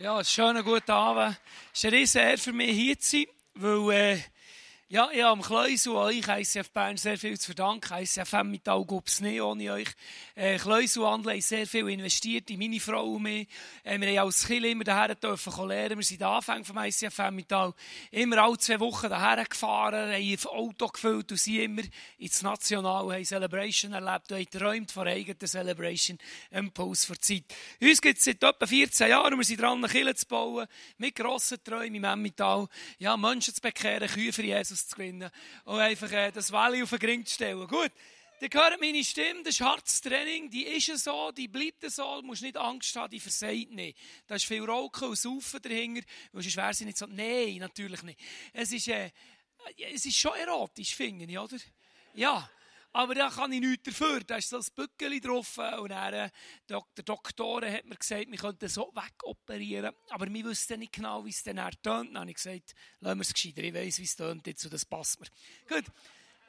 Ja, schönen guten Abend. Es ist eine Ehre für mich, hier zu sein, weil äh, ja, ich habe am Kleusel euch ICF Bern sehr viel zu verdanken. ICF Emmental gibt es nicht ohne euch. Äh, Kleusel haben sehr viel investiert in meine Frau und mich. Äh, wir haben als Kind immer daher dürfen lernen. Wir sind Anfang vom ICF Emmental immer alle zwei Wochen daher gefahren, haben ein Auto gefüllt und sind immer ins National haben Celebration erlebt und haben geträumt von eigenen Celebration Impuls vor Zeit. Uns gibt es seit etwa 14 Jahren und wir sind dran, eine Kirche zu bauen, mit grossen Träumen im Emmental. Ja, Menschen zu bekehren, Kühe für Jesus Jesus zu gewinnen und einfach äh, das Valley auf den Ring zu stellen. Gut, ihr hört meine Stimme, das ist hartes Training, die ist so, die bleibt so, du musst nicht Angst haben, die versagt nicht. Da ist viel Rauchen und Saufen dahinter, weil sonst wäre sie nicht so, nein, natürlich nicht. Es ist, äh, es ist schon erotisch, finde ich, oder? Ja. Aber da kann ich nichts dafür. Da ist so ein Bückeli drauf. Und dann, äh, der Doktor hat mir gesagt, wir könnten so wegoperieren. Aber wir wüssten nicht genau, wie es dann tönt. Dann habe ich gesagt, lassen wir es gescheiter. Ich weiss, wie es tönt jetzt und das passt mir. Gut.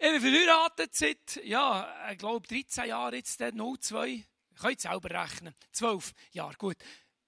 Ich bin verheiratet seit, ja, ich glaube, 13 Jahren jetzt, 02. Ich kann jetzt selber rechnen. 12 Jahre, gut.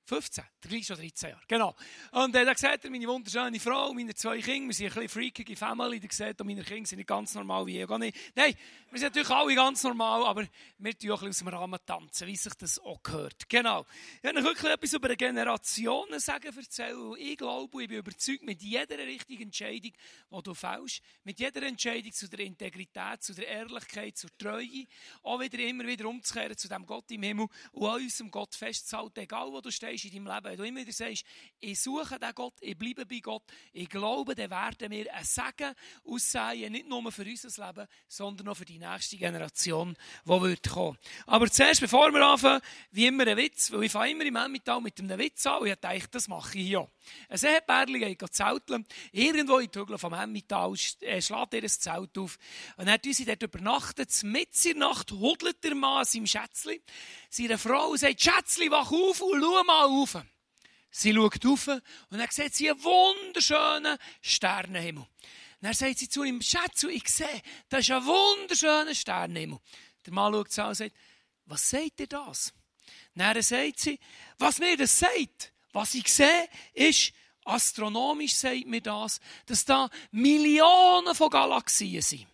15, gleich schon 13 Jahre, genau. Und äh, da sieht er meine wunderschöne Frau, meine zwei Kinder, wir sind ein bisschen freakige Family, da sieht er, meine Kinder sind nicht ganz normal wie ich, nicht. Nein, wir sind natürlich alle ganz normal, aber wir tun auch ein bisschen aus dem Rahmen tanzen, wie sich das auch gehört. Genau. Ich werde euch wirklich etwas über Generationen sagen, erzählen. Ich glaube, ich bin überzeugt, mit jeder richtigen Entscheidung, die du fällst, mit jeder Entscheidung zu der Integrität, zu der Ehrlichkeit, zur Treue, auch wieder immer wieder umzukehren zu dem Gott im Himmel und an unserem Gott festzuhalten, egal wo du stehst in deinem Leben. Wenn du immer wieder sagst, ich suche den Gott, ich bleibe bei Gott, ich glaube, dann werden wir ein Segen aussehen, nicht nur für unser Leben, sondern auch für die nächste Generation, die wird kommen. Aber zuerst, bevor wir anfangen, wie immer ein Witz, weil ich fange immer im Emmental mit einem Witz an und ich dachte, das mache ich hier. Ein Ehepärchen geht zelteln, irgendwo in Tügeln vom Emmental, äh, schlägt ihr ein Zelt auf und dann tun sie dort übernachtet, mit in der Nacht hudelt der Mann an seinem Schätzli, seine Frau sagt, Schätzli, wach auf und schau mal auf. Sie schaut auf und dann sieht sie einen wunderschönen Sternenhimmel. Dann sagt sie zu ihm, Schätze, ich sehe, das ist ein wunderschöner Sternenhimmel. Der Mann schaut sie an und sagt, was sagt ihr das? Dann sagt sie, was mir das sagt, was ich sehe, ist, astronomisch sagt mir das, dass da Millionen von Galaxien sind.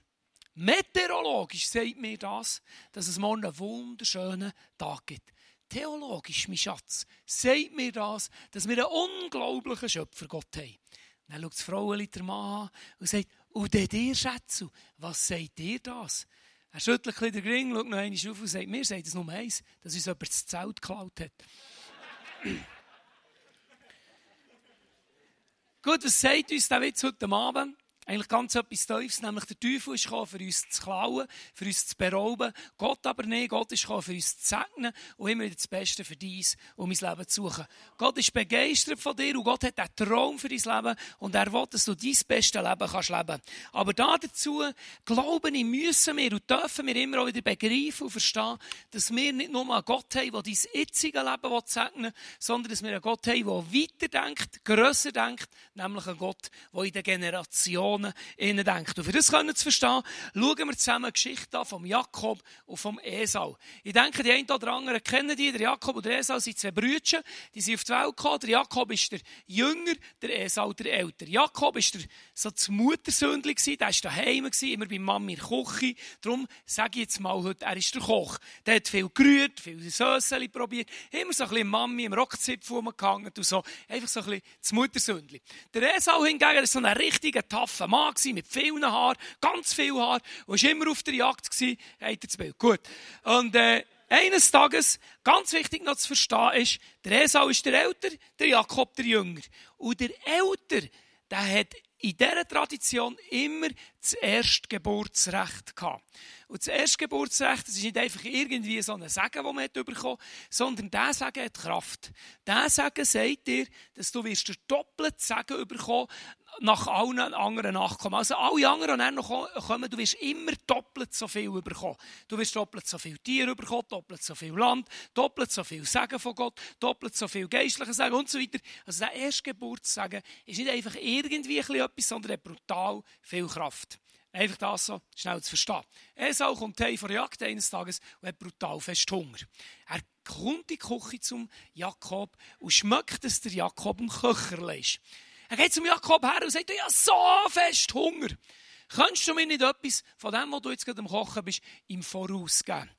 Meteorologisch sagt mir das, dass es morgen einen wunderschönen Tag gibt. Theologisch, mein Schatz, sagt mir das, dass wir einen unglaublichen Schöpfer Gott haben. Dann schaut das Frauenlied der Mann an und sagt, und der dir, Schätze, was sagt dir das? Er schüttelt ein den Ring, schaut noch einmal auf und sagt, mir sagt es nur eins, dass uns jemand das Zelt geklaut hat. Gut, was sagt uns der Witz heute Abend? Eigentlich ganz etwas Tiefes, nämlich der Teufel ist gekommen, für uns zu klauen, für uns zu berauben. Gott aber nicht. Gott ist gekommen, für uns zu segnen und immer wieder das Beste für dies und mein Leben zu suchen. Gott ist begeistert von dir und Gott hat einen Traum für dein Leben und er will, dass du dein bestes Leben kannst leben. Aber da dazu, glauben ich, müssen wir und dürfen wir immer auch wieder begreifen und verstehen, dass wir nicht nur einen Gott haben, der dein jetzige Leben segnen will, sondern dass wir einen Gott haben, der weiterdenkt, grösser denkt, nämlich einen Gott, der in der Generation Generationen innen denkt. Und für das können zu verstehen, schauen wir zusammen eine Geschichte vom Jakob und vom Esau. Ich denke, die einen oder anderen kennen die. Der Jakob und der Esau sind zwei Brüder. Die sind auf die Welt gekommen. Der Jakob ist der Jünger, der Esau der Älter. Jakob ist der, so das Muttersöhnchen gewesen. Der war daheim gewesen, immer bei Mami in der Küche. Darum sage ich jetzt mal heute, er ist der Koch. Der hat viel gerührt, viel Sösseli probiert. Immer so ein bisschen Mami im Rockzipfel rumgehangen und so. Einfach so ein bisschen das Muttersöhnchen. Der Esau hingegen ist so ein richtiger, taffer ein Mann mit vielen Haaren, ganz viel Haar, und war immer auf der Jagd, gewesen, hat er das Bild. Gut. Und, äh, eines Tages, ganz wichtig noch zu verstehen ist, der Esau ist der Älter, der Jakob der Jünger. Und der Älter, der hat in dieser Tradition immer das Erstgeburtsrecht gehabt. Und das Erstgeburtsrecht, das ist nicht einfach irgendwie so ein Segen, das man bekommen sondern dieser Segen hat Kraft. Dieser Segen sagt dir, dass du wirst doppelt Segen bekommen nach allen anderen nachkommen. Also alle anderen, die noch kommen, du wirst immer doppelt so viel bekommen. Du wirst doppelt so viel Tiere bekommen, doppelt so viel Land, doppelt so viel Segen von Gott, doppelt so viel geistliche Segen und so weiter. Also der Erstgeburtssegen ist nicht einfach irgendwie etwas, sondern hat brutal viel Kraft. Einfach das so schnell zu verstehen. Esau kommt heim von der Jagd eines Tages und hat brutal fest Hunger. Er kommt in die Küche zum Jakob und schmeckt, dass der Jakob im Köcher ist. Er geht zum Jakob her und sagt, ich habe so fest Hunger. Könntest du mir nicht etwas von dem, was du jetzt gerade am Kochen bist, im Voraus geben?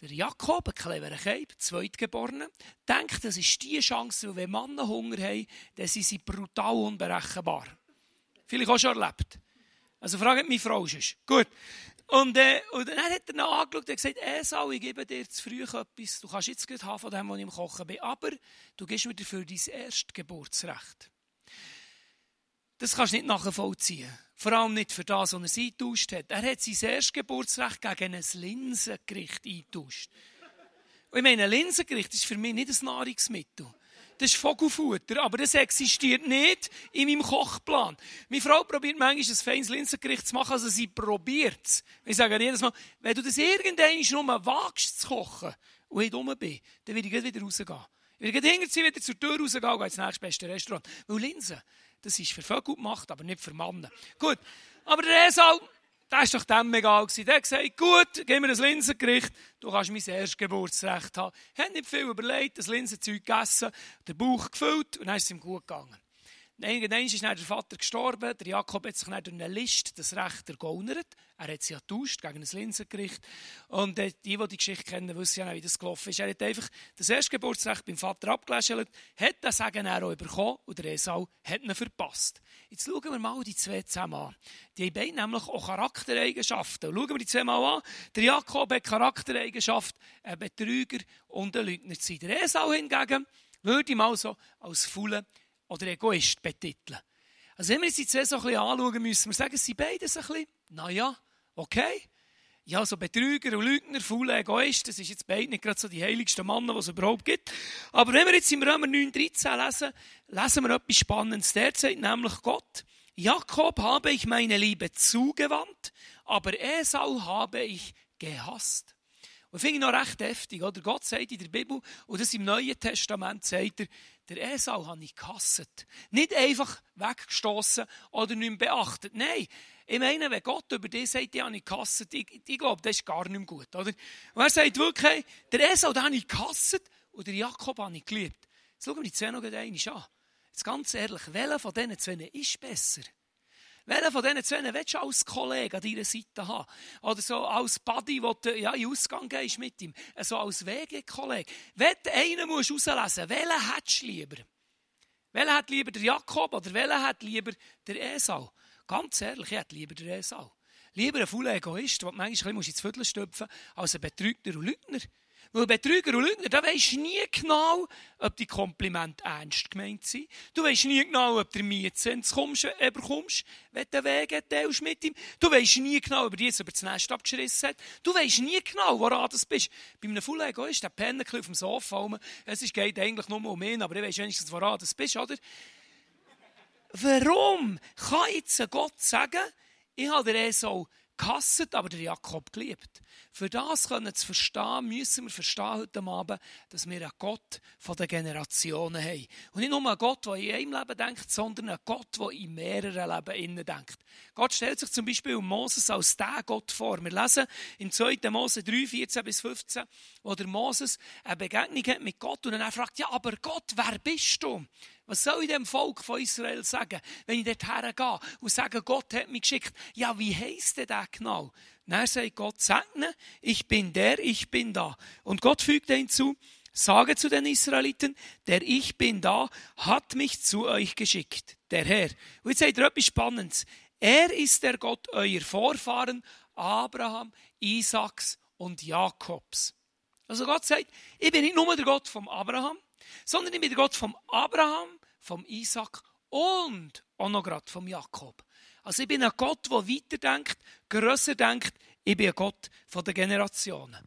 Der Jakob, ein cleverer Keib, Zweitgeborener, denkt, das ist die Chance, wenn Männer Hunger haben, dann sind sie brutal unberechenbar. Vielleicht auch schon erlebt. Also fragt meine Frau schon. Gut. Und, äh, und dann hat er noch angeschaut und gesagt, Esau, ich gebe dir zu früh etwas. Du kannst jetzt gut haben von dem, was ich im Kochen bin. Aber du gibst mir dafür dein Erstgeburtsrecht. Das kannst du nicht nachvollziehen. Vor allem nicht für das, was er eingetauscht hat. Er hat sein Erstgeburtsrecht gegen ein Linsengericht eingetauscht. Ich meine, ein Linsengericht ist für mich nicht ein Nahrungsmittel. Das ist Vogelfutter, aber das existiert nicht in meinem Kochplan. Meine Frau probiert manchmal ein feines Linsengericht zu machen, also sie probiert es. Ich sage jedes Mal, wenn du das irgendwann nur wagst zu kochen und ich dumm bin, dann werde ich wieder rausgehen. Ich werde hinterher wieder zur Tür rausgehen und ins nächstbeste Restaurant. Weil Linsen, das ist für Vögel gemacht, aber nicht für Männer. Gut. Aber der Esau, der ist doch dem egal gewesen. Der hat gesagt, gut, gib mir ein Linsengericht, du kannst mein Erstgeburtsrecht haben. Er hat nicht viel überlegt, das Linsenzeug gegessen, den Bauch gefüllt und dann ist es ihm gut gegangen. Irgendwann ist der Vater gestorben. Der Jakob hat sich durch eine List das Recht ergaunert. Er hat sie ja getauscht gegen ein Linsengericht. Und die, die die Geschichte kennen, wissen ja, wie das gelaufen ist. Er hat einfach das Erstgeburtsrecht beim Vater abgeläschelt, hat das Sagen auch bekommen und der Esau hat ihn verpasst. Jetzt schauen wir mal die zwei zusammen an. Die haben beide nämlich auch Charaktereigenschaften. Schauen wir die zwei mal an. Der Jakob hat Charaktereigenschaft, ein Betrüger und ein Lügner zu sein. Der Esau hingegen würde ihm also als Fulle oder Egoist betiteln. Also wenn wir uns die zwei so ein bisschen anschauen, müssen wir sagen, sie beide so ein bisschen, naja, okay. Ja, so Betrüger und Lügner, faule Egoist, das ist jetzt beide nicht gerade so die heiligsten Männer, die es überhaupt gibt. Aber wenn wir jetzt im Römer 9,13 lesen, lesen wir etwas Spannendes. Der sagt nämlich Gott, Jakob habe ich meine Liebe zugewandt, aber Esau habe ich gehasst. Und finde ich noch recht heftig, oder? Gott sagt in der Bibel, und das im Neuen Testament sagt er, der Esau habe ich gehasst. Nicht einfach weggestoßen oder nicht mehr beachtet. Nein, ich meine, wenn Gott über dich sagt, die habe ich gehasst, ich, ich glaube, das ist gar nicht mehr gut. Oder? Und er sagt wirklich, der Esau, den habe ich gehasst und der Jakob habe ich geliebt. Jetzt schauen wir die zwei noch einmal an. Jetzt ganz ehrlich, welcher von diesen zwei ist besser? Welchen von diesen zwei willst du als Kollege an deiner Seite haben? Oder so als Buddy, wo du ja, in Ausgang gehst mit ihm. So als WG-Kollege. Du einen musst rauslesen welchen hättest du lieber? Welchen hat lieber der Jakob oder welchen hat lieber der Esau? Ganz ehrlich, ich hätte lieber der Esau. Lieber ein fauler Egoist, der manchmal ins Viertel stopfen als ein Betrügter und Lügner. Weil Betrüger und Lügner, da weisst nie genau, ob die Komplimente ernst gemeint sind. Du weisst nie genau, ob du Mietzins kommst, äh, bekommst, wenn du den Weg teilst mit ihm. Du weisst nie genau, ob er jetzt über das Nest abgeschissen hat. Du weisst nie genau, woran du bist. Bei einem Full Egoist, der pennt auf dem Sofa rum. Es geht eigentlich nur um ihn, aber ich weiss wenigstens, woran du bist, oder? Warum kann jetzt Gott sagen, ich habe den Esau gehasst, aber der Jakob geliebt? Für das können zu verstehen, müssen wir verstehen heute Abend, dass wir einen Gott von den Generationen haben. Und nicht nur einen Gott, der in einem Leben denkt, sondern einen Gott, der in mehreren Leben innen denkt. Gott stellt sich zum Beispiel Moses als der Gott vor. Wir lesen in 2. Mose 3, 14 bis 15, wo der Moses eine Begegnung hat mit Gott und dann fragt, ja, aber Gott, wer bist du? Was soll ich dem Volk von Israel sagen, wenn ich dort hergehe und sage, Gott hat mich geschickt? Ja, wie heisst der genau? Dann sagt Gott, segne, ich bin der, ich bin da. Und Gott fügt hinzu, sage zu den Israeliten, der ich bin da, hat mich zu euch geschickt, der Herr. Und jetzt sagt er etwas Spannendes. Er ist der Gott euer Vorfahren, Abraham, Isaaks und Jakobs. Also Gott sagt, ich bin nicht nur der Gott vom Abraham, sondern ich bin der Gott vom Abraham, vom Isaac und auch noch gerade vom Jakob. Also ich bin ein Gott, der weiterdenkt, grösser denkt. Ich bin ein Gott von den Generationen.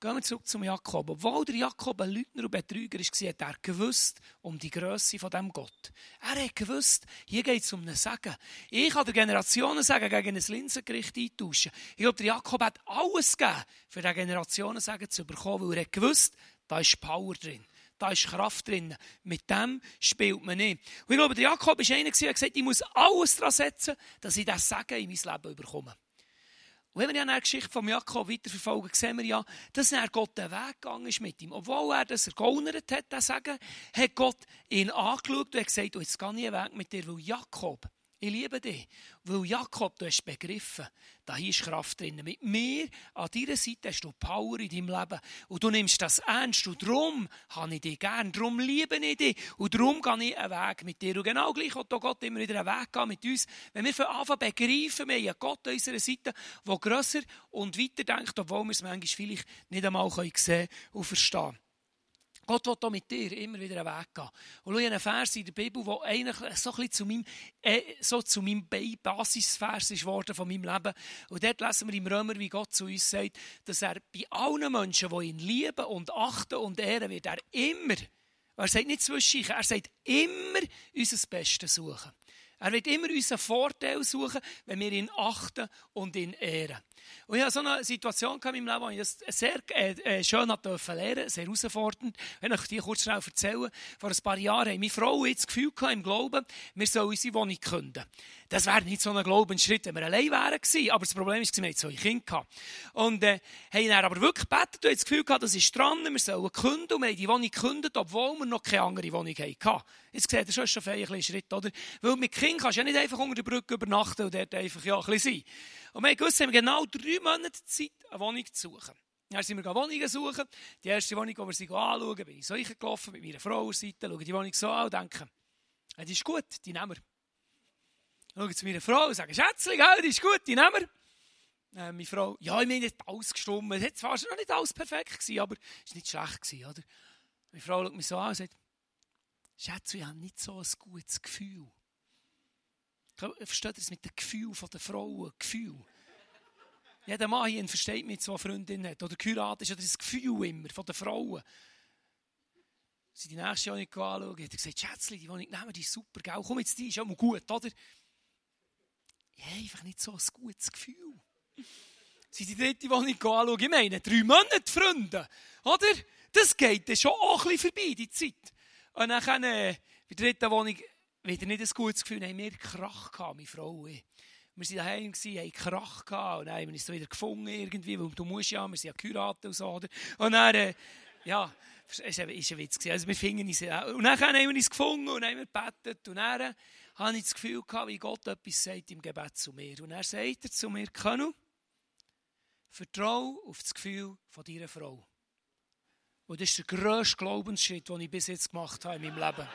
Gehen wir zurück zum Jakob. Obwohl der Jakob ein Lügner und Betrüger war, hat er gewusst um die Größe von dem Gott. Er hat gewusst, hier geht es um einen Segen. Ich kann der Generationen sagen, gegen ein Linsengericht eintauschen. Ich glaube, der Jakob hat alles gegeben, für den Generationen sagen zu bekommen, weil er hat gewusst, da ist Power drin. Da ist Kraft drin. Mit dem spielt man nicht. Und ich glaube, der Jakob war einer, der gesagt ich muss alles daran setzen, dass ich das Sagen in mein Leben bekomme. Und wenn wir ja die Geschichte von Jakob weiterverfolgen, sehen wir ja, dass er Gott den Weg gegangen ist mit ihm. Obwohl er das ergaunert hat, das Sagen, hat Gott ihn angeschaut und hat gesagt, oh, jetzt gehe ich einen Weg mit dir, weil Jakob, ich liebe dich. Weil Jakob, du hast begriffen, da ist Kraft drin. Mit mir an deiner Seite hast du Power in deinem Leben. Und du nimmst das ernst. Und darum habe ich dich gern. Darum liebe ich dich. Und darum gehe ich einen Weg mit dir. Und genau gleich hat Gott immer wieder einen Weg gehen mit uns. Wenn wir von Anfang begreifen, wir haben Gott an unserer Seite, der grösser und weiter denkt, obwohl wir es manchmal vielleicht nicht einmal sehen und verstehen können. Gott will auch mit dir immer wieder einen Weg gehen. Und schau, einen Vers in der Bibel, der eigentlich so ein bisschen zu meinem, äh, so zu meinem Basisvers ist worden von meinem Leben. Und dort lesen wir im Römer, wie Gott zu uns sagt, dass er bei allen Menschen, die ihn lieben und achten und ehren, wird er immer, er sagt nicht zwischen er sagt immer unser Bestes suchen. Er wird immer unseren Vorteil suchen, wenn wir ihn achten und ihn ehren. Und ich hatte so eine Situation in meinem Leben, wo ich sehr äh, äh schön durfte lernen, sehr herausfordernd. Wenn ich dir kurz schnell erzählen, vor ein paar Jahren meine Frau jetzt das Gefühl gehabt, im Glauben, wir sollen unsere Wohnung künden. Das wäre nicht so ein Glaubensschritt, wenn wir allein wären gewesen. Aber das Problem ist, wir hatten zwei Kinder gehabt. Und, äh, haben dann aber wirklich gebetet und das Gefühl gehabt, das ist dran, wir sollen künden. Und wir haben die Wohnung gekündigt, obwohl wir noch keine andere Wohnung hatten. Jetzt seht ihr schon, ist schon ein Schritt, oder? Weil mit Kind kannst du ja nicht einfach unter der Brücke übernachten und dort einfach, ja, ein bisschen sein. Und wir gewusst, haben genau drei Monate Zeit, eine Wohnung zu suchen. Dann sind wir Wohnungen suchen. Die erste Wohnung, die wir sie anschauen, bin ich so gelaufen mit meiner Frau auf Seite, schauen die Wohnung so an und denken, die ist gut, die nehmen wir. Schauen zu meiner Frau und sagen, Schätzchen, die ist gut, die nehmen wir. Äh, meine Frau, ja, ich meine, nicht alles gestummt. Es war noch nicht alles perfekt, gewesen, aber es war nicht schlecht. Gewesen, oder? Meine Frau schaut mich so an und sagt, Schätzchen, ich habe nicht so ein gutes Gefühl. Versteht ihr das mit dem Gefühl der Frauen? Gefühl. Jeder Mann hier versteht mich, zwei Freundinnen hat. Oder geheiratet ist ja das Gefühl immer von den Frauen. Sie die nächste Wohnung anschauen, hat er gesagt, Schätzchen, die Wohnung nehmen, die ist super, gell? komm jetzt, die ist auch mal gut, oder? Habe einfach nicht so ein gutes Gefühl. Sie die dritte Wohnung anschauen, ich meine, drei Monate, Freunde, oder? Das geht dann schon auch ein bisschen vorbei, die Zeit. Und dann, äh, bei der dritten Wohnung, wieder nicht ein gutes Gefühl, haben wir Krach gehabt, meine Frau. Wir waren daheim, haben Krach gehabt und dann haben wir uns wieder gefunden irgendwie, weil du musst ja, wir sind ja geheiratet und so, oder? Und dann, äh, ja, es war ein Witz. Also wir fingen uns, und dann haben wir uns gefunden und haben wir gebetet und dann äh, hatte ich das Gefühl gehabt, wie Gott etwas sagt im Gebet zu mir. Und er sagt er zu mir, Kanu, vertraue auf das Gefühl von deiner Frau. Und das ist der grösste Glaubensschritt, den ich bis jetzt gemacht habe in meinem Leben.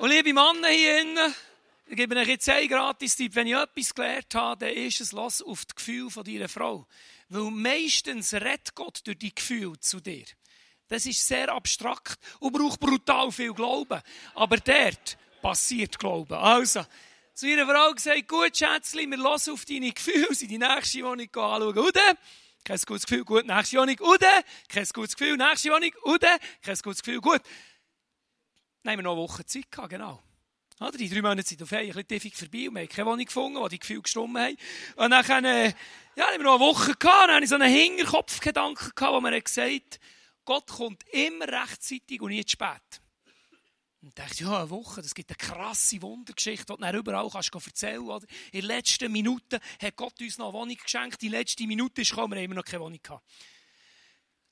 Und liebe Männer hier innen, ich gebe euch jetzt einen Gratis-Tipp. Wenn ich etwas gelernt habe, dann ist es, lass auf das Gefühl von deiner Frau. Weil meistens redet Gott durch die Gefühle zu dir. Das ist sehr abstrakt und braucht brutal viel Glauben. Aber dort passiert Glauben. Also, zu ihrer Frau gesagt, gut, Schätzchen, wir lassen auf deine Gefühle, sie die nächste Wohnung anschauen. Und dann, kein gutes Gefühl, gut, nächste Wohnung. Und dann, kein gutes Gefühl, nächste Wohnung. Und dann, kein gutes Gefühl, gut. Dann haben wir noch eine Woche Zeit gehabt, genau. Oder? Die drei Monate sind auf ein bisschen tiefig vorbei und wir haben keine Wohnung gefunden, wo die Gefühle gestummt haben. Und dann äh, ja, haben wir noch eine Woche gehabt, dann hatte ich so einen Hinterkopfgedanken gehabt, wo mir gesagt hat, Gott kommt immer rechtzeitig und nie zu spät. Und ich dachte, ja, eine Woche, das gibt eine krasse Wundergeschichte, die du überall kannst erzählen kannst. In den letzten Minuten hat Gott uns noch eine Wohnung geschenkt. Die letzte Minute ist gekommen, wir haben noch keine Wohnung gehabt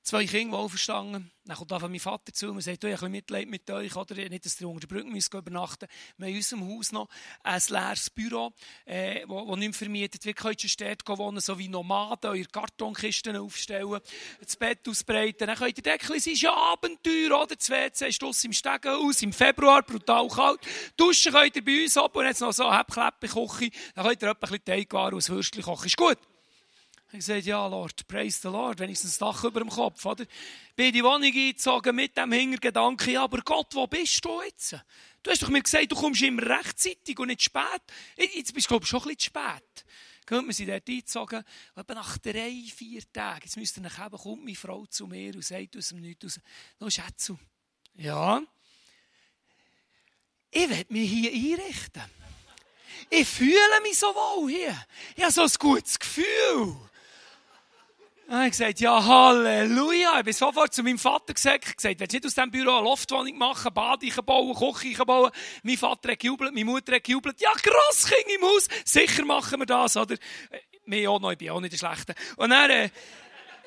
zwei Kinder, die auferstanden. Dann kommt einfach mein Vater zu und sagt, ich habe ein Mitleid mit euch, oder? Nicht, dass ihr unter der Brücke müsst übernachten Wir haben in unserem Haus noch ein leeres Büro, äh, wo, wo nicht vermietet wird. Könnt ihr dort wohnen, so wie Nomaden, eure Kartonkisten aufstellen, das Bett ausbreiten. Dann könnt ihr denken, es ist ja Abenteuer, oder? Das WC ist draussen im Stegenhaus, im Februar, brutal kalt. Duschen könnt ihr bei uns ab und jetzt noch so eine Hebkleppe-Küche. Dann könnt ihr etwa ein bisschen Teigwaren aus Würstchen kochen. Ist gut. Ich gesagt, ja, Lord, praise the Lord, wenigstens ein Dach über dem Kopf, oder? Bin in die Wohnung eingezogen mit dem Hintergedanken, ja, aber Gott, wo bist du jetzt? Du hast doch mir gesagt, du kommst immer rechtzeitig und nicht spät. Jetzt bist du, glaube ich, schon ein bisschen spät. Kommt wir sind dort eingezogen, etwa nach drei, vier Tagen, jetzt müsst ihr nach kommt meine Frau zu mir und sagt aus dem Nichts raus, no, Schätzu, ja, ich will mich hier einrichten. Ich fühle mich so wohl hier. Ich habe so ein gutes Gefühl. Er hat gesagt, ja, Halleluja. Ich bin sofort zu meinem Vater gesagt, ich gesagt, willst du nicht aus diesem Büro eine Loftwohnung machen, Bad bauen, Küche bauen? Mein Vater hat gejubelt, meine Mutter hat gejubelt. Ja, krass, Kind im Haus. Sicher machen wir das, oder? Mir auch noch, ich bin auch nicht der Schlechte. Und dann, äh,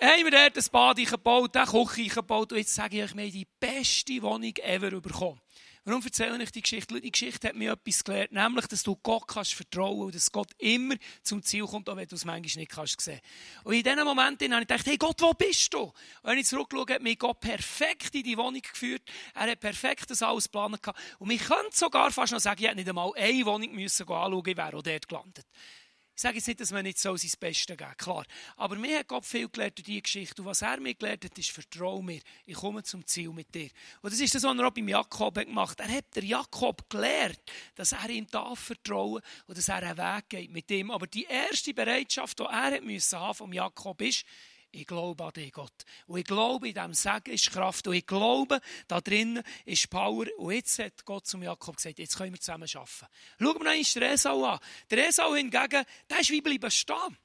haben wir dort ein Bad gebaut, eine Küche gebaut. Und jetzt sage ich euch, wir haben die beste Wohnung ever bekommen. Warum erzähle ich die Geschichte? Die Geschichte hat mir etwas gelernt, nämlich, dass du Gott kannst vertrauen und dass Gott immer zum Ziel kommt, auch wenn du es manchmal nicht kannst sehen. Und in diesen Momenten habe ich gedacht, hey Gott, wo bist du? Und wenn ich zurückschaue, hat mich Gott perfekt in die Wohnung geführt. Er hat perfekt das alles geplant. Und ich könnte sogar fast noch sagen, ich hätte nicht einmal eine Wohnung müssen anschauen, ich wäre auch dort gelandet. Sage jetzt nicht, dass man nicht so sein Bestes geben klar. Aber mir hat Gott viel gelernt durch diese Geschichte. Und was er mir gelernt hat, ist, vertrau mir. Ich komme zum Ziel mit dir. Und das ist das, was er auch beim Jakob gemacht hat. Er hat der Jakob gelernt, dass er ihm darf vertrauen und dass er einen Weg geht mit ihm. Aber die erste Bereitschaft, die er haben musste vom Jakob ist, ich glaube an dich, Gott. Und ich glaube, in diesem Segen ist Kraft. Und ich glaube, da drinnen ist Power. Und jetzt hat Gott zum Jakob gesagt, jetzt können wir zusammen arbeiten. Schauen wir noch einmal den Esau an. Der Esau hingegen, der ist wie bleiben stehen.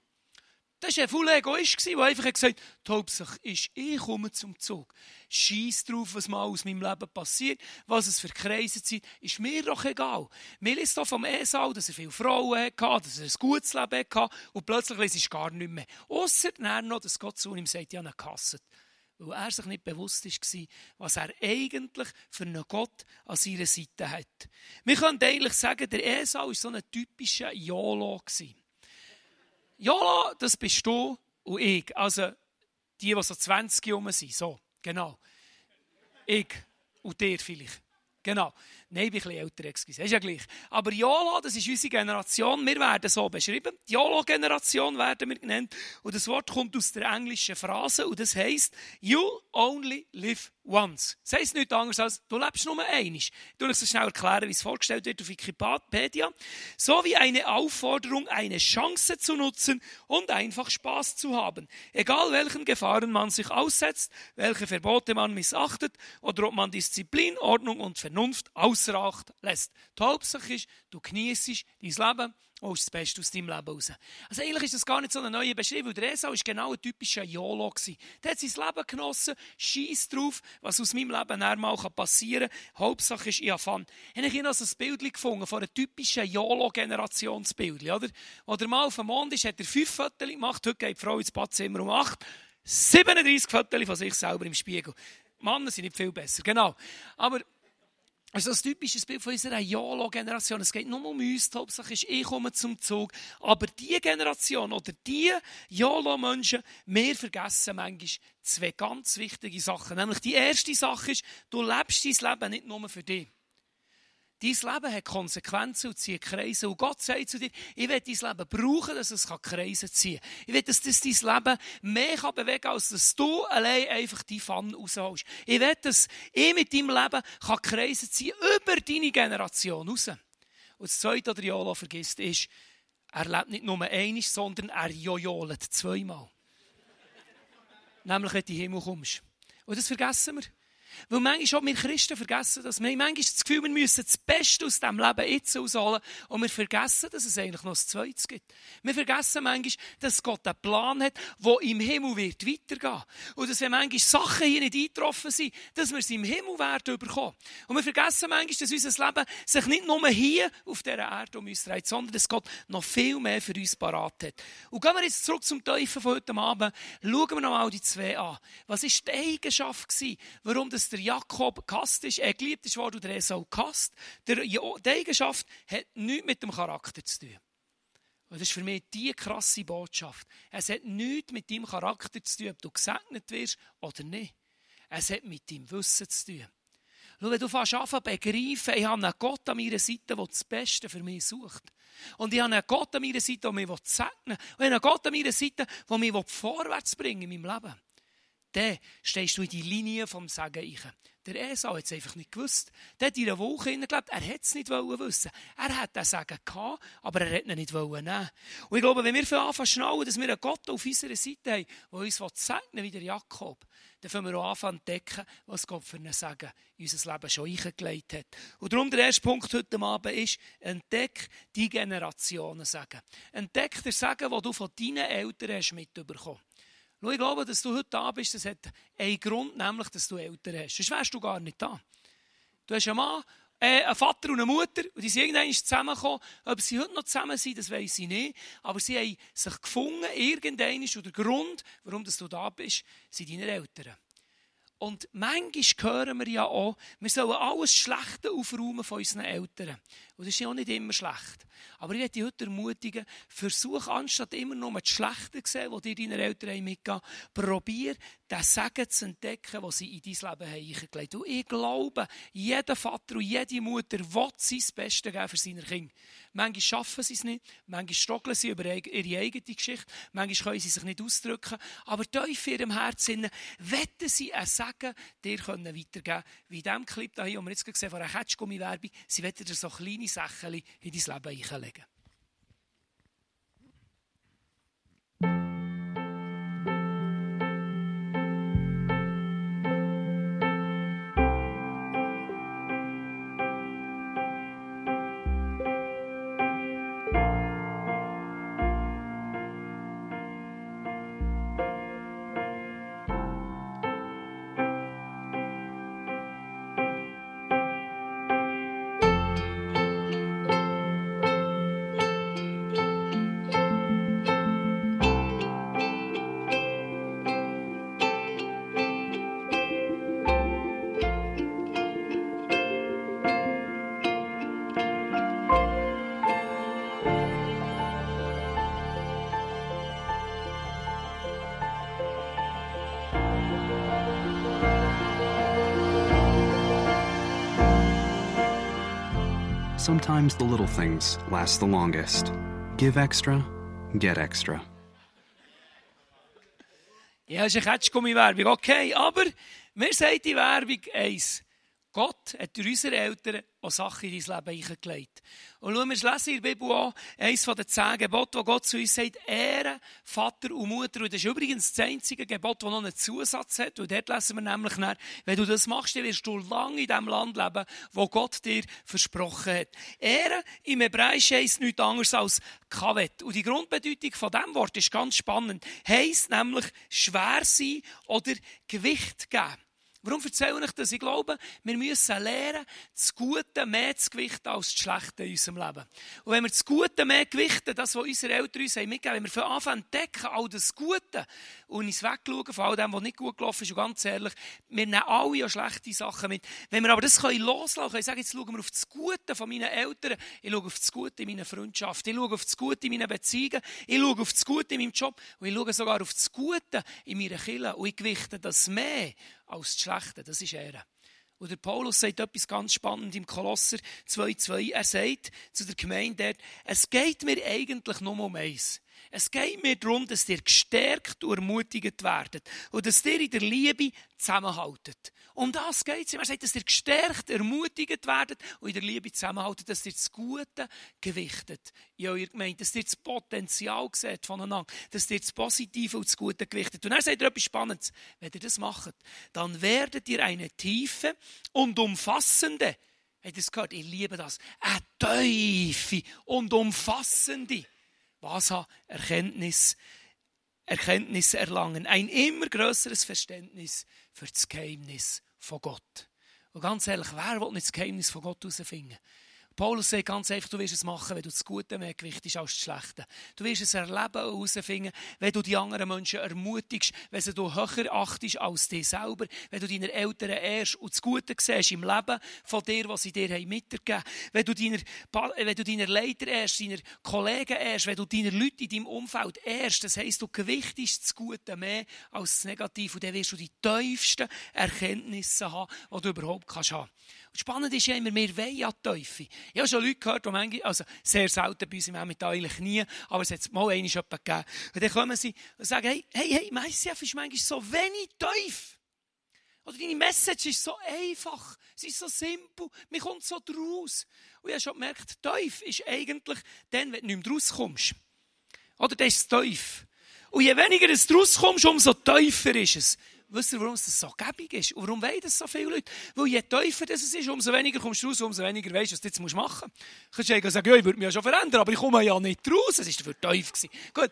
Das war ein voller Egoist, der einfach gesagt hat, Hauptsache ist, ich komme zum Zug. Scheiß drauf, was mal aus meinem Leben passiert, was es für Kreise sind, ist mir doch egal. Mir ist doch vom Esau, dass er viele Frauen hatte, dass er ein gutes Leben hatte und plötzlich ist es gar nicht mehr. Ausser noch, dass Gott zu ihm sagt, ja, gehasst. Weil er sich nicht bewusst war, was er eigentlich für einen Gott an seiner Seite hat. Wir können eigentlich sagen, der Esau war so ein typischer YOLO. YOLO, das bist du und ich. Also die, die so 20 Jahre sind. So, genau. Ich und dir vielleicht. Genau. Nein, ich bin ein bisschen älter, excuse. Ist ja gleich. Aber YOLO, das ist unsere Generation. Wir werden so beschrieben. Die YOLO-Generation werden wir genannt. Und das Wort kommt aus der englischen Phrase und das heisst, you only live once. Das heisst nichts anderes als, du lebst nur einmal. Ich will euch so schnell erklären, wie es vorgestellt wird auf Wikipedia. So wie eine Aufforderung, eine Chance zu nutzen und einfach Spaß zu haben. Egal welchen Gefahren man sich aussetzt, welche Verbote man missachtet oder ob man Disziplin, Ordnung und Vernunft außer Acht lässt. Die Hauptsache ist, du genießt dein Leben Oh, ist das Beste aus deinem Leben raus. Also eigentlich ist das gar nicht so eine neue Beschreibung. Der Esau war genau ein typischer YOLO. Der hat sein Leben genossen, scheiß drauf, was aus meinem Leben einmal passieren kann. Hauptsache ist, ich habe Fun. Habe ich also ein Bild gefunden von einem typischen YOLO-Generationsbild. Oder? Wo der mal auf dem Mond ist, hat er fünf Fotos gemacht. Heute geht die Frau ins Badzimmer um acht. 37 Fotos von sich selber im Spiegel. Männer sind nicht viel besser, genau. Aber das typisches Bild von unserer YOLO-Generation. Es geht nur um uns, die Hauptsache ist, ich komme zum Zug. Aber diese Generation oder die YOLO-Menschen, wir vergessen manchmal zwei ganz wichtige Sachen. Nämlich die erste Sache ist, du lebst dein Leben nicht nur für dich. Dein Leben hat Konsequenzen und zieht Kreise. Und Gott sagt zu dir, ich will dein Leben brauchen, dass es Kreise ziehen kann. Ich will, dass das dein Leben mehr kann bewegen kann, als dass du allein einfach die Pfanne rausholst. Ich will, dass ich mit deinem Leben kann Kreise ziehen über deine Generation raus. Und das Zweite, was Jolo vergisst, ist, er lebt nicht nur einmal, sondern er jojolet zweimal. Nämlich, wenn du in den Himmel kommst. Und das vergessen wir. Weil manchmal auch wir Christen vergessen das. Wir haben manchmal das Gefühl, wir müssen das Beste aus diesem Leben jetzt ausholen. Und wir vergessen, dass es eigentlich noch das Zweites gibt. Wir vergessen manchmal, dass Gott einen Plan hat, der im Himmel wird weitergehen. Und dass wenn manchmal Sachen hier nicht eingetroffen sind, dass wir sie im Himmel werden bekommen. Und wir vergessen manchmal, dass unser Leben sich nicht nur hier auf dieser Erde um uns dreht, sondern dass Gott noch viel mehr für uns parat hat. Und gehen wir jetzt zurück zum Teufel von heute Abend. Schauen wir noch mal die zwei an. Was war die Eigenschaft, warum das der Jakob gehasst ist, er geliebt ist worden, der Esau gehasst. Die Eigenschaft hat nichts mit dem Charakter zu tun. Und das ist für mich die krasse Botschaft. Es hat nichts mit deinem Charakter zu tun, ob du gesegnet wirst oder nicht. Es hat mit deinem Wissen zu tun. Schau, wenn du fast anfangen begreifen, ich habe einen Gott an meiner Seite, der das Beste für mich sucht. Und ich habe einen Gott an meiner Seite, der mich segnen will. Und ich habe einen Gott an meiner Seite, der mich vorwärts bringen in meinem Leben dann stehst du in die Linie vom Sagen ich. Der Esau hat es einfach nicht gewusst. Der hat in einer Woche gelebt, er hätte es nicht wissen Er hat den Sagen gehabt, aber er hätte ihn nicht nehmen Und ich glaube, wenn wir anfangen schnallen, dass wir einen Gott auf unserer Seite haben, der uns segnen wie der Jakob, dann können wir auch anfangen zu entdecken, was Gott für einen Sagen in unser Leben schon eingelegt hat. Und darum der erste Punkt heute Abend ist, entdeck die Generationen Sagen. Entdeck den Sagen, den du von deinen Eltern hast mitbekommen Schau, ich glaube, dass du heute da bist, das hat einen Grund, nämlich, dass du Eltern hast. Sonst wärst du gar nicht da. Du hast einen Mann, äh, einen Vater und eine Mutter, und die sind irgendwann zusammengekommen. Ob sie heute noch zusammen sind, das weiß ich nicht. Aber sie haben sich gefunden, irgendwann, und der Grund, warum du da bist, sind deine Eltern. Und manchmal hören wir ja auch, wir sollen alles Schlechte aufräumen von unseren Eltern. Und das ist ja auch nicht immer schlecht. Aber ich möchte dich heute ermutigen, versuch anstatt immer nur das Schlechte zu sehen, was dir deine Eltern mitgegeben haben, probier, den Segen zu entdecken, den sie in dein Leben eingelegt haben. Und ich glaube, jeder Vater und jede Mutter will sein Bestes geben für seine Kinder. Manchmal schaffen sie es nicht, manchmal struggeln sie über ihre eigene Geschichte, manchmal können sie sich nicht ausdrücken, aber tief in ihrem Herzen wetten sie ein Segen dir weitergeben können. Wie in diesem Clip hier, den wir jetzt gesehen haben, von einer Ketschgummi-Werbung, sie wetten dir so kleine Sachen in dein Leben einlegen. Sometimes the little things last the longest. Give extra, get extra. Ja, ist eine Ketschgummi-Werbung, okay. Aber mir sagt die Werbung eins. Gott hat durch unsere Eltern auch Sachen in dein Leben eingelegt. Und schauen wir lesen in der Bibel an, eines der zehn Gebote, wo Gott zu uns sagt, Ehre Vater und Mutter. Und das ist übrigens das einzige Gebot, das noch einen Zusatz hat. Und dort lesen wir nämlich nach, wenn du das machst, dann wirst du lange in dem Land leben, wo Gott dir versprochen hat. Ehre im Hebräischen heisst nichts anderes als Kavet. Und die Grundbedeutung von diesem Wort ist ganz spannend. Heisst nämlich schwer sein oder Gewicht geben. Warum erzähle ich das? Ich glaube, wir müssen lernen, das Gute mehr zu gewichten als das Schlechte in unserem Leben. Und wenn wir das Gute mehr gewichten, das, was unsere Eltern uns haben wenn wir von Anfang an entdecken, all das Gute und uns wegschauen von all dem, was nicht gut gelaufen ist, und ganz ehrlich, wir nehmen alle ja schlechte Sachen mit. Wenn wir aber das können loslassen können, sagen, jetzt schauen wir auf das Gute von meinen Eltern, ich schaue auf das Gute in meiner Freundschaft, ich schaue auf das Gute in meinen Beziehungen, ich schaue auf das Gute in meinem Job und ich schaue sogar auf das Gute in meiner Kirche und ich gewichte das mehr als das Schlechte. Das ist Ehre. Und der Paulus sagt etwas ganz spannend im Kolosser 2,2. Er sagt zu der Gemeinde dort, es geht mir eigentlich nur um eins. Es geht mir darum, dass ihr gestärkt und ermutigt werdet und dass ihr in der Liebe zusammenhaltet. Um das geht es. Er sagt, dass ihr gestärkt, ermutigt werdet und in der Liebe zusammenhaltet, dass ihr das Gute gewichtet in eurer Gemeinde, dass ihr das Potenzial seht voneinander, dass ihr das Positive und das Gute gewichtet. Und er sagt etwas Spannendes. Wenn ihr das macht, dann werdet ihr eine tiefe und umfassende, habt ihr das gehört? Ich liebe das, eine tiefe und umfassende was haben? Erkenntnis, Erkenntnis erlangen. Ein immer größeres Verständnis für das Geheimnis von Gott. Und ganz ehrlich, wer will nicht das Geheimnis von Gott herausfinden? Paulus sagt ganz einfach, du wirst es machen, wenn du das Gute mehr gewichtest als das Schlechte. Du wirst es erleben und herausfinden, wenn du die anderen Menschen ermutigst, wenn sie du höher achtest als dich selber, wenn du deine Eltern ehrst und das Gute siehst im Leben von dir, was sie dir mitgegeben haben, wenn du deine, wenn du deine Leiter ehrst, deine Kollegen ehrst, wenn du deine Leute in deinem Umfeld ehrst, das heisst, du gewichtest das Gute mehr als das Negative und dann wirst du die tiefsten Erkenntnisse haben, die du überhaupt kannst haben. Spannend ist ja immer, wir wollen ja Teufel. Ich habe schon Leute gehört, die manchmal, also sehr selten bei uns im Emmental, eigentlich nie, aber es hat mal einmal jemanden gegeben. Und dann kommen sie und sagen, hey, hey, hey, mein ist manchmal so wenig Teufel. Oder deine Message ist so einfach, sie ist so simpel, mir kommt so draus. Und ich habe schon gemerkt, Teufel ist eigentlich dann, wenn du nicht mehr rauskommst. Oder das ist Teufel. Und je weniger du rauskommst, umso tiefer ist es. Wisst ihr, warum es so gäbig ist? Und warum wollen das so viele Leute? Weil je tiefer das ist, umso weniger kommst du raus, umso weniger weißt du, was du jetzt machen musst. Du kannst sagen, ja, ich würde mich ja schon verändern, aber ich komme ja nicht raus. Es war dafür tief. Gut.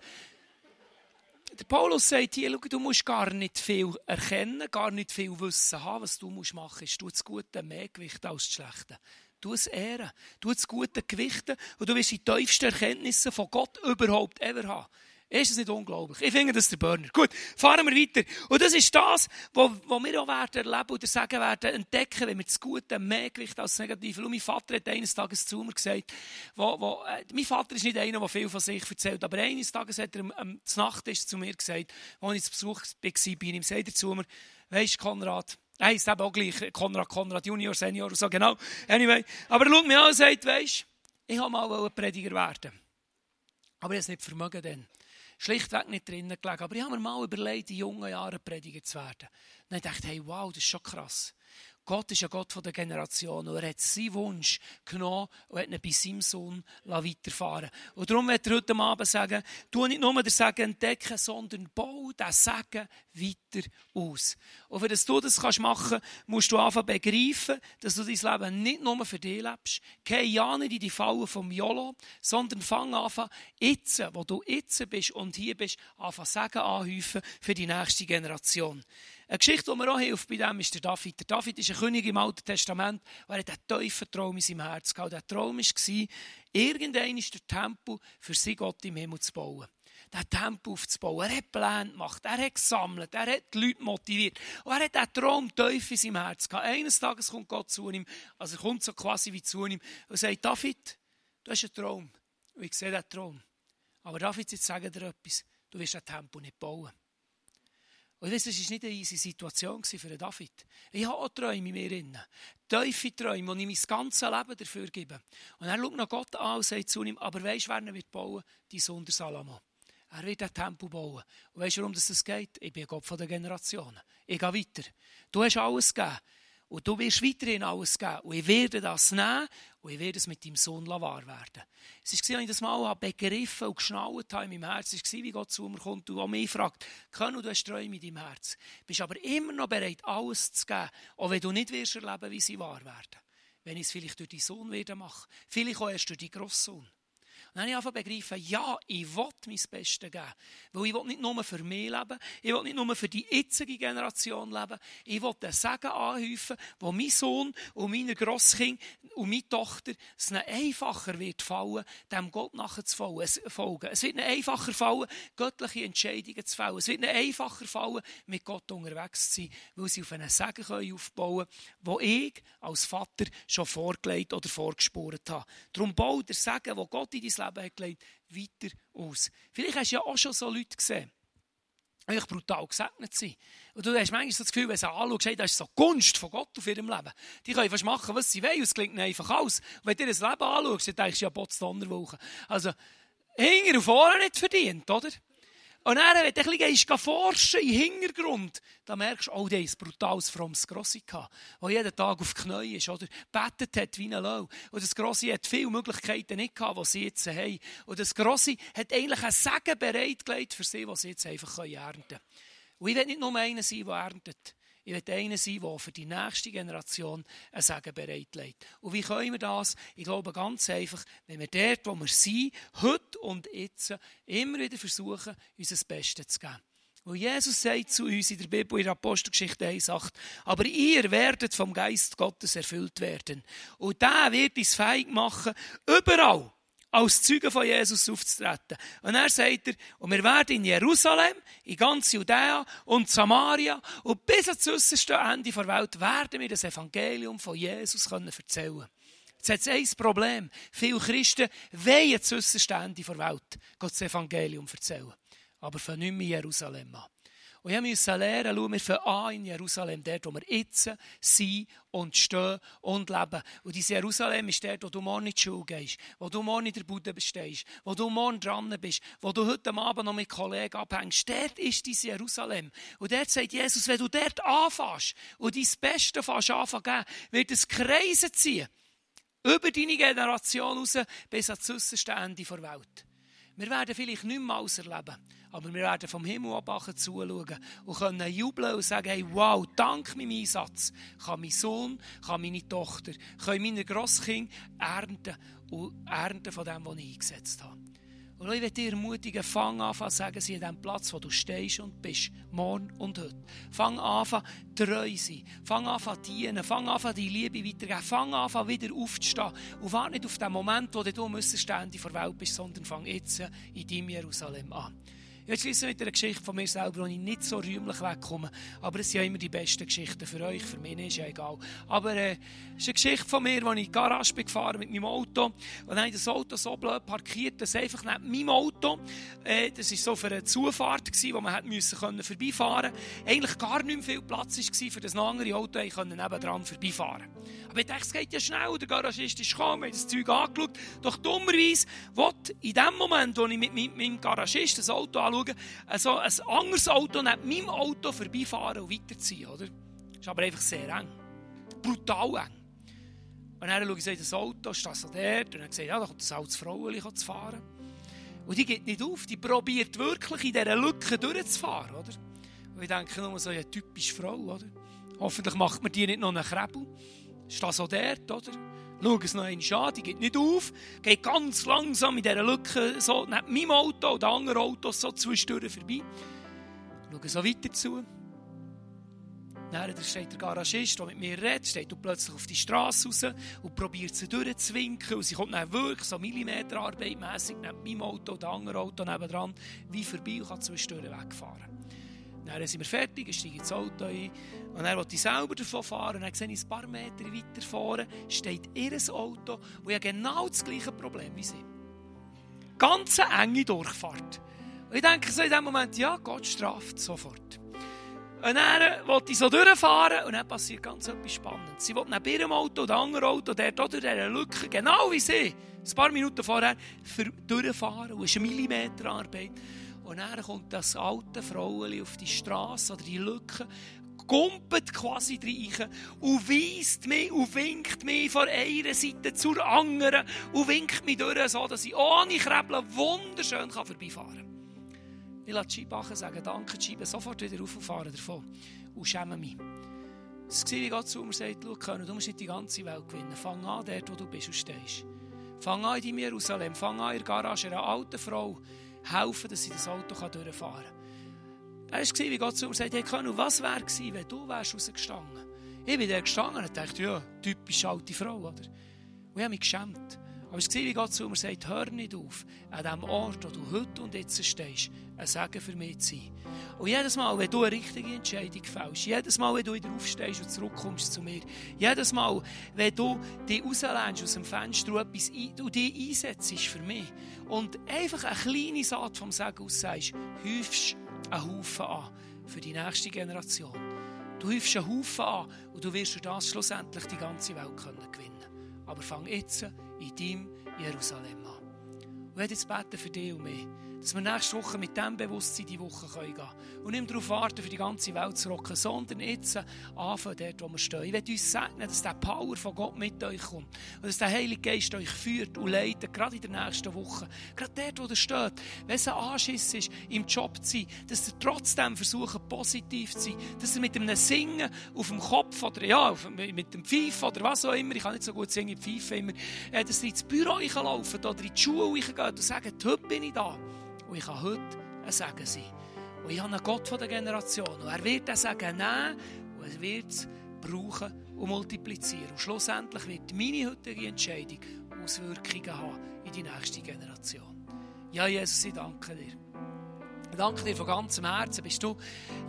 der Paulus sagt hier, schau, du musst gar nicht viel erkennen, gar nicht viel Wissen haben. Was du musst machen musst, ist, du das Gute mehr gewichten als das Schlechte. Du es ehren, du das Gute gewichten und du wirst die tiefsten Erkenntnisse von Gott überhaupt ever haben. Ist das nicht unglaublich? Ich finde das der Burner. Gut, fahren wir weiter. Und das ist das, was wir auch werden erleben oder sagen werden, entdecken, wenn wir das Gute mehr Gewicht als das Negative. Und mein Vater hat eines Tages zu mir gesagt, wo, wo, äh, mein Vater ist nicht einer, der viel von sich erzählt, aber eines Tages hat er am, am Nacht zu mir gesagt, als ich zu Besuch war bei ihm, sagt er zu mir, weisst Konrad, er heisst eben auch gleich Konrad, Konrad Junior, Senior und so, genau. Anyway, aber er schaut mich an und sagt, weisst, ich wollte mal Prediger werden. Aber ich habe es nicht vermögen dann schlichtweg nicht drinnen gelegen. Aber ich habe mir mal überlegt, in jungen Jahren Prediger zu werden. Ich dachte, hey, wow, das ist schon krass. Gott ist ein Gott der Generation und er hat seinen Wunsch genommen und hat ihn bei seinem Sohn weiterfahren Und darum wird er heute Abend sagen, du nicht nur den Segen entdecken, sondern bau den Segen weiter aus. Und für du das kannst machen musst du anfangen begreifen, dass du dein Leben nicht nur für dich lebst. Geh ja nicht in die Fallen vom YOLO, sondern fang an, jetzt, wo du jetzt bist und hier bist, anfangen Segen anhäufen für die nächste Generation. Eine Geschichte, die mir auch hilft bei dem, ist der David. Der David ist ein König im Alten Testament, er hat einen tiefen Traum in seinem Herz gehabt. Der Traum war, irgendein ist der Tempel für sein Gott im Himmel zu bauen. Den Tempel aufzubauen. Er hat Pläne gemacht, er hat gesammelt, er hat die Leute motiviert. Und er hat diesen Traum tief in seinem Herz gehabt. Eines Tages kommt Gott zu ihm, also er kommt so quasi wie zu ihm und sagt, David, du hast einen Traum. Und ich sehe diesen Traum. Aber David, jetzt sage dir etwas, du wirst den Tempel nicht bauen. Und das war nicht eine easy Situation für David. Ich habe auch Träume in mir drin. Tiefe Träume, die ich mein ganzes Leben dafür gebe. Und er schaut nach Gott an und sagt zu ihm, aber weisst du, wer wird bauen? Dein Sohn der Salomo. Er wird ein Tempel bauen. Und weißt du, warum das geht? Ich bin Gott von der Generationen. Ich gehe weiter. Du hast alles gegeben. Und du wirst weiterhin alles geben. Und ich werde das nehmen und ich werde es mit deinem Sohn wahr werden. Es war, als ich das mal begriffen und geschnallt habe in meinem Herz. Es war, wie Gott zu mir kommt und mich fragt, können du hast Träume in deinem Herz. Bist aber immer noch bereit, alles zu geben, auch wenn du nicht wirst erleben, wie sie wahr werden. Wenn ich es vielleicht durch deinen Sohn werde. Vielleicht auch erst durch deinen Grosssohn dann habe ich begreifen, ja, ich will mein Bestes geben. Weil ich will nicht nur für mich leben, ich will nicht nur für die jetzige Generation leben, ich will den Segen anhäufen, wo mein Sohn und meine Grosskind und meine Tochter es ihnen einfacher wird fallen, dem Gott nachzufolgen. Es wird ihnen einfacher fallen, göttliche Entscheidungen zu fällen. Es wird ihnen einfacher fallen, mit Gott unterwegs zu sein, weil sie auf einen Segen aufbauen können, wo ich als Vater schon vorgelegt oder vorgespurt habe. Darum baut der Segen, wo Gott in dein Leben hat gelegt, weiter aus. Vielleicht hast du ja auch schon so Leute gesehen, die brutal gesegnet sind. Und du hast manchmal so das Gefühl, wenn du sie anschaust, hey, das ist so Gunst von Gott auf ihrem Leben. Die können fast machen, was sie wollen, es klingt einfach aus. Und wenn du dir das Leben anschaust, dann denkst du ja, Botz Donnerwoche. Also, hinter und vorne nicht verdient, oder? Und dann, wenn du ein bisschen forschen im Hintergrund, dann merkst du, oh, der ist brutales frommes Grossi gehabt, der jeden Tag auf Knie ist, oder betet hat wie ein Lau. Und das Grossi hat viele Möglichkeiten nicht gehabt, die sie jetzt haben. Und das Grossi hat eigentlich ein Segen bereitgelegt für sie, was sie jetzt einfach ernten können. Und ich will nicht nur einer sein, der erntet. Ich will einer sein, der für die nächste Generation ein Segen bereitlegt. Und wie können wir das? Ich glaube ganz einfach, wenn wir dort, wo wir sind, heute und jetzt, immer wieder versuchen, uns das Beste zu geben. Und Jesus sagt zu uns in der Bibel, in der Apostelgeschichte 1, sagt, aber ihr werdet vom Geist Gottes erfüllt werden. Und der wird uns fähig machen, überall, als Zeugen von Jesus aufzutreten. Und er sagt er, und wir werden in Jerusalem, in ganz Judäa und Samaria und bis ans äußerste Ende der Welt werden wir das Evangelium von Jesus können erzählen Jetzt hat es ein Problem. Viele Christen wollen das äußerste Ende der Welt das Evangelium erzählen. Aber von nicht mehr Jerusalem an. Und ich musste lernen, schauen wir von an in Jerusalem, dort, wo wir jetzt sind und stehen und leben. Und dieses Jerusalem ist dort, wo du morgen in die Schule gehst, wo du morgen in der Bude bestehst, wo du morgen dran bist, wo du heute Abend noch mit Kollegen abhängst. Dort ist dieses Jerusalem. Und dort sagt Jesus, wenn du dort anfängst und dein Beste fängst anfangen, wird es Kreise ziehen. Über deine Generation raus bis ans äußerste Ende der Welt. Wir werden vielleicht nicht mehr alles erleben, aber wir werden vom Himmel ab zuschauen und können jubeln und sagen, hey, wow, dank meinem Einsatz kann mein Sohn, kann meine Tochter, können meine Grosskinder ernten und ernten von dem, was ich eingesetzt habe. Und ich will dir ermutigen, fang an zu sagen, sie an dem Platz, wo du stehst und bist, morgen und heute. Fang an, treu sein. Fang an, dienen. Fang an, die Liebe weitergeben. Fang an, wieder aufzustehen. Und warte nicht auf den Moment, wo du ständig vor der Welt bist, sondern fang jetzt in deinem Jerusalem an. Ich schließe mit einer Geschichte von mir selber, wo ich nicht so rühmlich wegkomme. Aber es sind ja immer die besten Geschichten für euch. Für mich ist ja egal. Aber äh, es ist eine Geschichte von mir, als ich in die Garage bin gefahren mit meinem Auto. Und dann habe ich das Auto so blöd parkiert, dass einfach neben meinem Auto, äh, das war so für eine Zufahrt, gewesen, wo man hätte müssen können vorbeifahren musste, eigentlich gar nicht mehr viel Platz war, für das andere Auto nebendran vorbeifahren Aber ich dachte, es geht ja schnell. Der Garagist ist gekommen, wir haben das Zeug angeschaut. Doch dummerweise, in dem Moment, wo ich mit meinem Garagist das Auto anschaue, anschauen, also ein anderes Auto neben meinem Auto vorbeifahren und weiterziehen. Oder? Ist aber einfach sehr eng. Brutal eng. Und dann schaue ich, das Auto steht so dort. Und dann sehe ja, da kommt das altes Frauchen zu fahren. Und die geht nicht auf. Die probiert wirklich in dieser Lücke durchzufahren. Oder? Und ich denke nur so, eine typische Frau. Oder? Hoffentlich macht man die nicht noch einen Krebel. Steht so dort, oder? Schau es noch einmal an, die geht nicht auf, geht ganz langsam in dieser Lücke so neben meinem Auto und anderen Autos so zwischendurch vorbei. Schau so weiter zu. Dann steht der Garagist, der mit mir redet, steht plötzlich auf die Straße raus und probiert sie durchzuwinken. Und sie kommt dann wirklich so Millimeterarbeitmässig neben meinem Auto dem anderen Auto nebendran wie vorbei und kann zwischendurch wegfahren. Dann sind wir fertig, ich steige ins Auto ein und dann wollte ich selber davon fahren und dann sehe ich ein paar Meter weiter vorne steht ihr Auto, wo ja genau das gleiche Problem wie sie. Ganz eine enge Durchfahrt. Und ich denke so in dem Moment, ja, Gott straft sofort. Und dann wollte ich so durchfahren und dann passiert ganz etwas Spannendes. Sie wollte neben ihrem Auto und andere Auto, der dort in dieser Lücke, genau wie sie, ein paar Minuten vorher, durchfahren. Und es ist eine Millimeterarbeit. Und dann kommt das alte Frauchen auf die Straße oder die Lücke, kumpelt quasi rein und weist mich und winkt mich von einer Seite zur anderen und winkt mich durch, so dass ich ohne Krebeln wunderschön vorbeifahren kann. Ich lasse die Scheibachen sagen, danke, die Scheibe sofort wieder auf und fahren davon und schäme mich. Ist wie Gott zu mir sagt, schau, du musst nicht die ganze Welt gewinnen. Fang an dort, wo du bist und stehst. Fang an in deinem Jerusalem, fang an in der Garage einer alten Frau, helfen, dass sie das Auto durchfahren kann. Er war, wie Gott zu mir sagt, hey, was wäre gewesen, wenn du wärst rausgestanden? Ich bin da gestanden und dachte, ja, typisch alte Frau, oder? Und ich habe mich geschämt. Aber es war, wie Gott zu mir sagt, hör nicht auf, an dem Ort, wo du heute und jetzt stehst, ein Segen für mich zu sein. Und jedes Mal, wenn du eine richtige Entscheidung fällst, jedes Mal, wenn du wieder aufstehst und zurückkommst zu mir, jedes Mal, wenn du dich rauslässt aus dem Fenster und etwas ein, dich einsetzt für mich und einfach eine kleine Saat vom Segen aussagst, häufst einen Haufen an für die nächste Generation. Du häufst einen Haufen an und du wirst durch das schlussendlich die ganze Welt können gewinnen Aber fang jetzt in deinem Jerusalem an. Und ich jetzt beten für dich und mich dass wir nächste Woche mit diesem Bewusstsein die Woche gehen können. Und nicht darauf warten, für die ganze Welt zu rocken, sondern jetzt anfangen, dort, wo wir stehen. Ich werde uns sagen, dass der Power von Gott mit euch kommt. Und dass der Heilige Geist euch führt und leitet, gerade in der nächsten Woche. Gerade dort, wo ihr steht. Wenn es ein Anschiss ist, im Job zu sein, dass ihr trotzdem versucht, positiv zu sein. Dass ihr mit einem Singen auf dem Kopf oder ja, mit dem Pfeifen oder was auch immer, ich kann nicht so gut singen, Pfeifen immer, äh, dass ihr ins Büro laufen oder in die Schule gehen und sagen, heute bin ich da. Und ich kann heute ein Segen sein. Und ich habe einen Gott von der Generation. Und er wird das Segen nehmen und er wird es brauchen und multiplizieren. Und schlussendlich wird meine heutige Entscheidung Auswirkungen haben in die nächste Generation. Ja, Jesus, ich danke dir. Ich danke dir von ganzem Herzen. Bist du,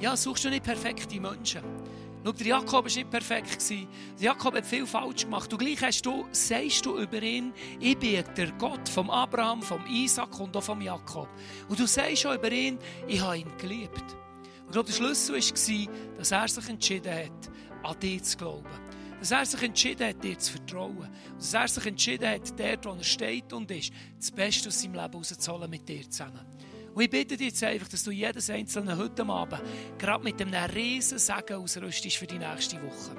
ja, suchst du nicht perfekte Menschen. Schau, der Jakob war nicht perfekt. Jakob hat viel falsch gemacht. Und gleich hast du, sagst du über ihn, ich bin der Gott vom Abraham, vom Isaac und auch vom Jakob. Und du sagst auch über ihn, ich habe ihn geliebt. Und ich der Schlüssel war, dass er sich entschieden hat, an dich zu glauben. Dass er sich entschieden hat, dir zu vertrauen. Dass er sich entschieden hat, dort, wo er steht und ist, das Beste aus seinem Leben rauszuholen mit dir zusammen. Und ich bitte dich jetzt einfach, dass du jedes einzelne heute Abend gerade mit einem riesen Segen ausrüstest für die nächste Woche.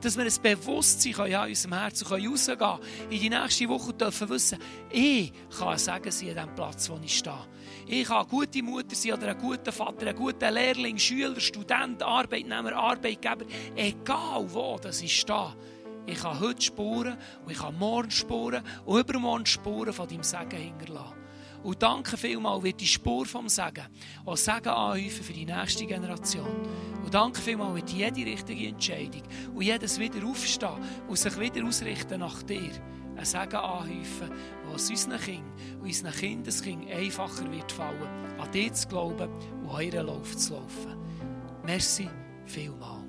Dass wir ein Bewusstsein haben in unserem Herzen können rausgehen in die nächste Woche und dürfen wissen, ich kann ein Segen sein an dem Platz, wo ich stehe. Ich kann eine gute Mutter sein oder ein guter Vater, ein guter Lehrling, Schüler, Student, Arbeitnehmer, Arbeitgeber, egal wo das ich stehe. Ich kann heute spuren und ich kann morgen spuren und übermorgen spuren von deinem Segen hinterlassen. Und danke vielmals wird die Spur vom Segen auch Segen anhäufen für die nächste Generation. Und danke vielmals wird jede richtige Entscheidung und jedes wieder aufstehen und sich wieder ausrichten nach dir ein Segen anhäufen, was unseren Kindern und unseren Kindeskindern einfacher wird fallen, an dich zu glauben und euren Lauf zu laufen. Merci vielmals.